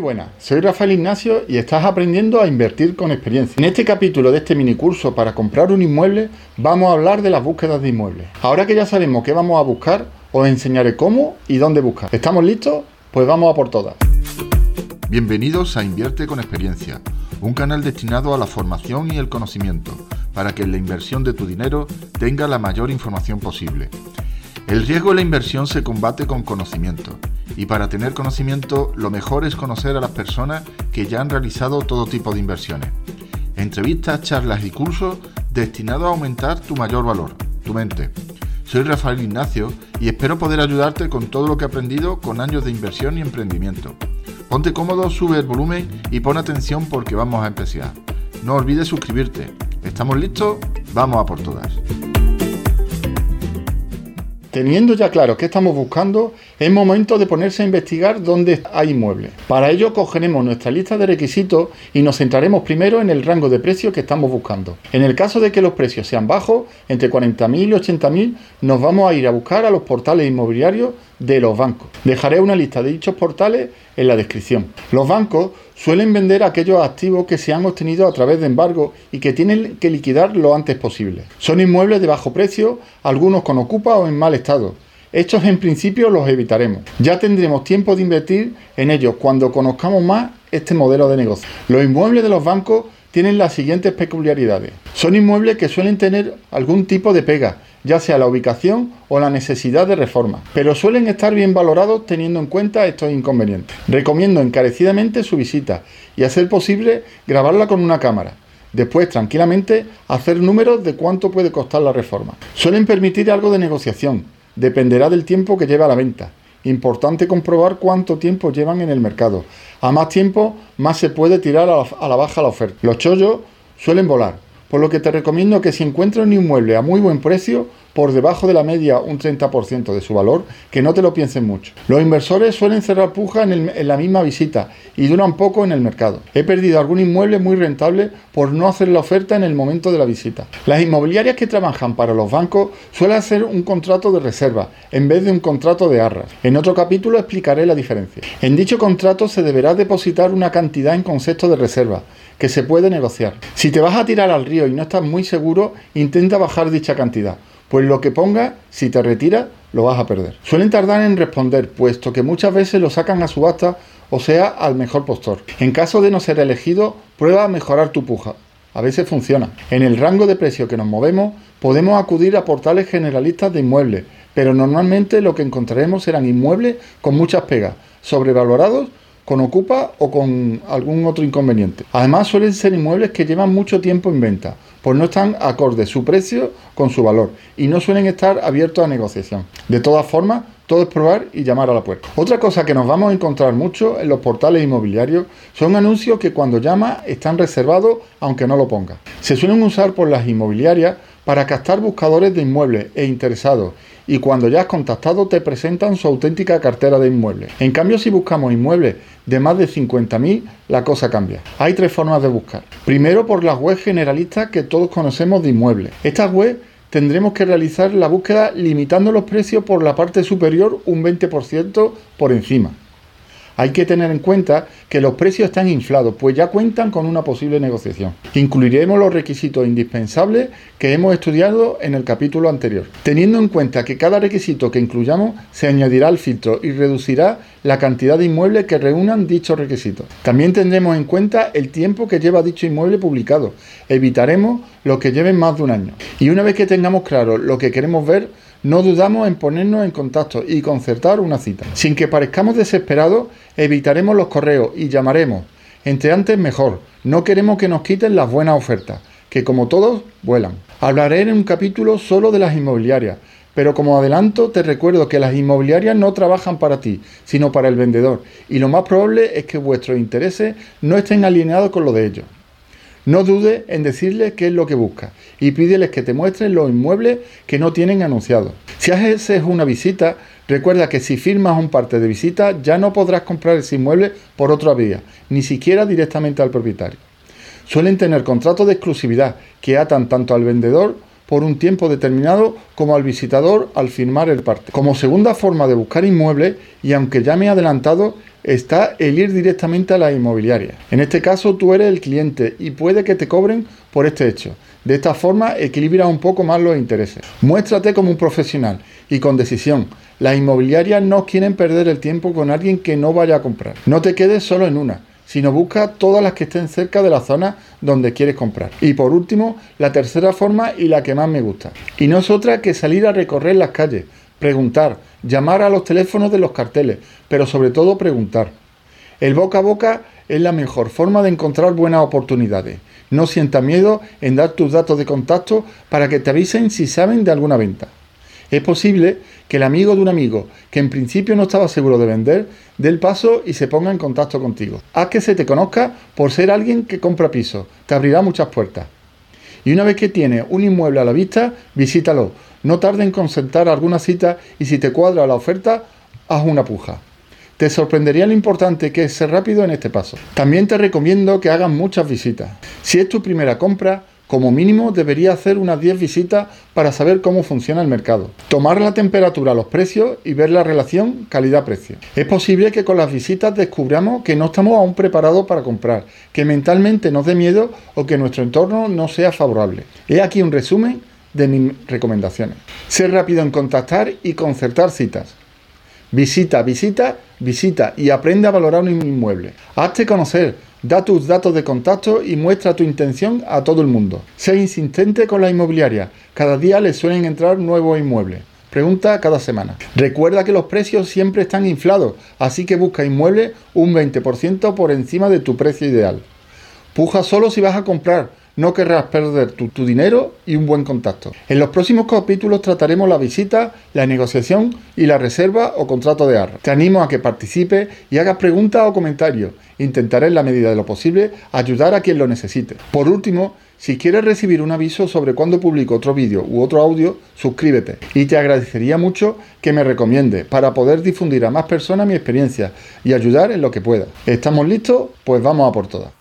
buenas, soy Rafael Ignacio y estás aprendiendo a invertir con experiencia. En este capítulo de este mini curso para comprar un inmueble vamos a hablar de las búsquedas de inmuebles. Ahora que ya sabemos qué vamos a buscar, os enseñaré cómo y dónde buscar. ¿Estamos listos? Pues vamos a por todas. Bienvenidos a Invierte con experiencia, un canal destinado a la formación y el conocimiento, para que la inversión de tu dinero tenga la mayor información posible. El riesgo de la inversión se combate con conocimiento y para tener conocimiento lo mejor es conocer a las personas que ya han realizado todo tipo de inversiones. Entrevistas, charlas y cursos destinados a aumentar tu mayor valor, tu mente. Soy Rafael Ignacio y espero poder ayudarte con todo lo que he aprendido con años de inversión y emprendimiento. Ponte cómodo, sube el volumen y pon atención porque vamos a empezar. No olvides suscribirte. ¿Estamos listos? Vamos a por todas. Teniendo ya claro qué estamos buscando, es momento de ponerse a investigar dónde hay inmuebles. Para ello cogeremos nuestra lista de requisitos y nos centraremos primero en el rango de precios que estamos buscando. En el caso de que los precios sean bajos, entre 40.000 y 80.000, nos vamos a ir a buscar a los portales inmobiliarios de los bancos. Dejaré una lista de dichos portales en la descripción. Los bancos suelen vender aquellos activos que se han obtenido a través de embargo y que tienen que liquidar lo antes posible. Son inmuebles de bajo precio, algunos con ocupa o en mal estado. Estos en principio los evitaremos. Ya tendremos tiempo de invertir en ellos cuando conozcamos más este modelo de negocio. Los inmuebles de los bancos tienen las siguientes peculiaridades. Son inmuebles que suelen tener algún tipo de pega, ya sea la ubicación o la necesidad de reforma, pero suelen estar bien valorados teniendo en cuenta estos inconvenientes. Recomiendo encarecidamente su visita y a ser posible grabarla con una cámara. Después, tranquilamente, hacer números de cuánto puede costar la reforma. Suelen permitir algo de negociación, dependerá del tiempo que lleva la venta. Importante comprobar cuánto tiempo llevan en el mercado. A más tiempo, más se puede tirar a la, a la baja la oferta. Los chollos suelen volar, por lo que te recomiendo que si encuentras un inmueble a muy buen precio, por debajo de la media un 30% de su valor, que no te lo piensen mucho. Los inversores suelen cerrar puja en, en, la misma visita y duran poco en el mercado. He perdido algún inmueble muy rentable por no hacer la oferta en el momento de la visita. Las inmobiliarias que trabajan para los bancos suelen hacer un contrato de reserva en vez de un contrato de arras. En otro capítulo explicaré la diferencia. En dicho contrato se deberá depositar una cantidad en concepto de reserva que se puede negociar. Si te vas a tirar al río y no estás muy seguro, intenta bajar dicha cantidad pues lo que ponga, si te retiras, lo vas a perder. Suelen tardar en responder, puesto que muchas veces lo sacan a subasta o sea al mejor postor. En caso de no ser elegido, prueba a mejorar tu puja. A veces funciona. En el rango de precio que nos movemos, podemos acudir a portales generalistas de inmuebles, pero normalmente lo que encontraremos serán inmuebles con muchas pegas, sobrevalorados con ocupa o con algún otro inconveniente. Además suelen ser inmuebles que llevan mucho tiempo en venta, pues no están acorde su precio con su valor y no suelen estar abiertos a negociación. De todas formas, todo es probar y llamar a la puerta. Otra cosa que nos vamos a encontrar mucho en los portales inmobiliarios son anuncios que cuando llama están reservados aunque no lo ponga. Se suelen usar por las inmobiliarias para captar buscadores de inmuebles e interesados y cuando ya has contactado te presentan su auténtica cartera de inmuebles. En cambio, si buscamos inmuebles de más de 50.000, la cosa cambia. Hay tres formas de buscar. Primero, por las webs generalistas que todos conocemos de inmuebles. Estas webs tendremos que realizar la búsqueda limitando los precios por la parte superior un 20% por encima. Hay que tener en cuenta que los precios están inflados, pues ya cuentan con una posible negociación. Incluiremos los requisitos indispensables que hemos estudiado en el capítulo anterior. Teniendo en cuenta que cada requisito que incluyamos se añadirá al filtro y reducirá la cantidad de inmuebles que reúnan dichos requisitos. También tendremos en cuenta el tiempo que lleva dicho inmueble publicado. Evitaremos los que lleven más de un año. Y una vez que tengamos claro lo que queremos ver, no dudamos en ponernos en contacto y concertar una cita. Sin que parezcamos desesperados, evitaremos los correos y llamaremos. Entre antes mejor. No queremos que nos quiten las buenas ofertas, que como todos, vuelan. Hablaré en un capítulo solo de las inmobiliarias, pero como adelanto te recuerdo que las inmobiliarias no trabajan para ti, sino para el vendedor, y lo más probable es que vuestros intereses no estén alineados con los de ellos. No dudes en decirles qué es lo que buscas y pídeles que te muestren los inmuebles que no tienen anunciados. Si haces una visita, recuerda que si firmas un parte de visita ya no podrás comprar ese inmueble por otra vía, ni siquiera directamente al propietario. Suelen tener contratos de exclusividad que atan tanto al vendedor por un tiempo determinado como al visitador al firmar el parte. Como segunda forma de buscar inmuebles, y aunque ya me he adelantado, está el ir directamente a la inmobiliaria. En este caso tú eres el cliente y puede que te cobren por este hecho. De esta forma equilibra un poco más los intereses. Muéstrate como un profesional y con decisión. Las inmobiliarias no quieren perder el tiempo con alguien que no vaya a comprar. No te quedes solo en una sino busca todas las que estén cerca de la zona donde quieres comprar. Y por último, la tercera forma y la que más me gusta. Y no es otra que salir a recorrer las calles, preguntar, llamar a los teléfonos de los carteles, pero sobre todo preguntar. El boca a boca es la mejor forma de encontrar buenas oportunidades. No sienta miedo en dar tus datos de contacto para que te avisen si saben de alguna venta. Es posible que el amigo de un amigo, que en principio no estaba seguro de vender, dé el paso y se ponga en contacto contigo. Haz que se te conozca por ser alguien que compra piso. Te abrirá muchas puertas. Y una vez que tienes un inmueble a la vista, visítalo. No tarde en concertar alguna cita y si te cuadra la oferta, haz una puja. Te sorprendería lo importante que es ser rápido en este paso. También te recomiendo que hagas muchas visitas. Si es tu primera compra, como mínimo debería hacer unas 10 visitas para saber cómo funciona el mercado. Tomar la temperatura los precios y ver la relación calidad-precio. Es posible que con las visitas descubramos que no estamos aún preparados para comprar, que mentalmente nos dé miedo o que nuestro entorno no sea favorable. He aquí un resumen de mis recomendaciones. Ser rápido en contactar y concertar citas. Visita, visita, visita y aprende a valorar un inmueble. Hazte conocer, da tus datos de contacto y muestra tu intención a todo el mundo. Sé insistente con la inmobiliaria. Cada día le suelen entrar nuevos inmuebles. Pregunta cada semana. Recuerda que los precios siempre están inflados, así que busca inmuebles un 20% por encima de tu precio ideal. Puja solo si vas a comprar no querrás perder tu, dinero y un buen contacto. En los próximos capítulos trataremos la visita, la negociación y la reserva o contrato de arra. Te animo a que participes y hagas preguntas o comentarios. Intentaré en la medida de lo posible ayudar a quien lo necesite. Por último, si quieres recibir un aviso sobre cuando publico otro vídeo u otro audio, suscríbete y te agradecería mucho que me recomiende para poder difundir a más personas mi experiencia y ayudar en lo que pueda. ¿Estamos listos? Pues vamos a por todas.